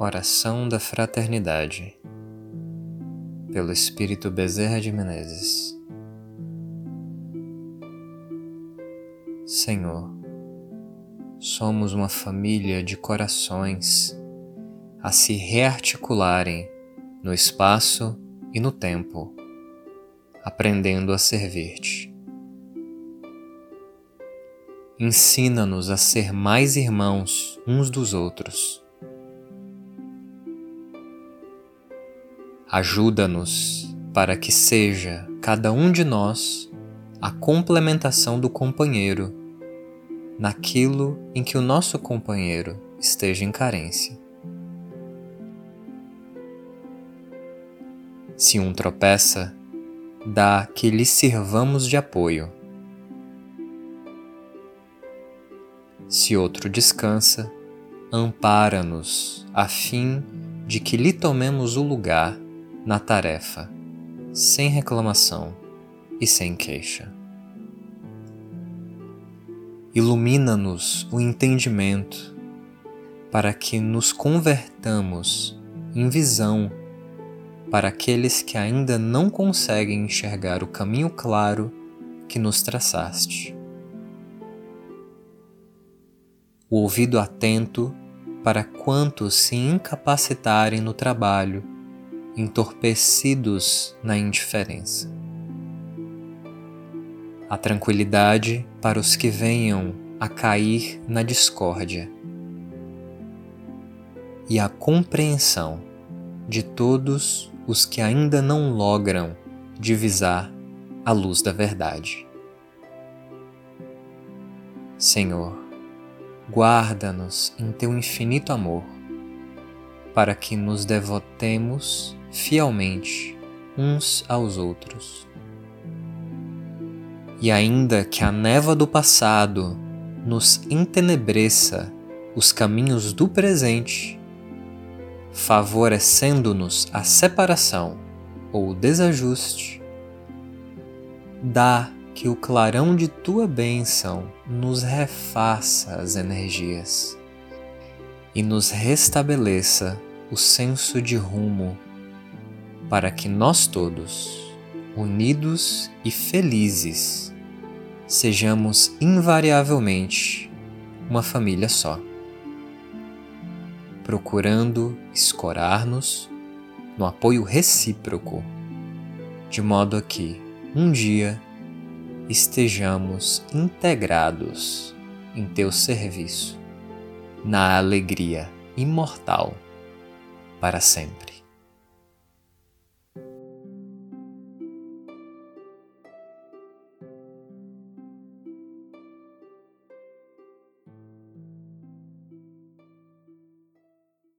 Oração da Fraternidade, pelo Espírito Bezerra de Menezes. Senhor, somos uma família de corações a se rearticularem no espaço e no tempo, aprendendo a servir-te. Ensina-nos a ser mais irmãos uns dos outros Ajuda-nos para que seja cada um de nós a complementação do companheiro naquilo em que o nosso companheiro esteja em carência. Se um tropeça, dá que lhe sirvamos de apoio. Se outro descansa, ampara-nos a fim de que lhe tomemos o lugar na tarefa, sem reclamação e sem queixa. Ilumina-nos o entendimento para que nos convertamos em visão para aqueles que ainda não conseguem enxergar o caminho claro que nos traçaste. O ouvido atento para quantos se incapacitarem no trabalho entorpecidos na indiferença. A tranquilidade para os que venham a cair na discórdia. E a compreensão de todos os que ainda não logram divisar a luz da verdade. Senhor, guarda-nos em teu infinito amor, para que nos devotemos fielmente uns aos outros. E ainda que a neva do passado nos entenebreça os caminhos do presente, favorecendo-nos a separação ou desajuste, dá que o clarão de tua bênção nos refaça as energias e nos restabeleça o senso de rumo para que nós todos, unidos e felizes, sejamos invariavelmente uma família só, procurando escorar-nos no apoio recíproco, de modo a que, um dia, estejamos integrados em teu serviço, na alegria imortal para sempre.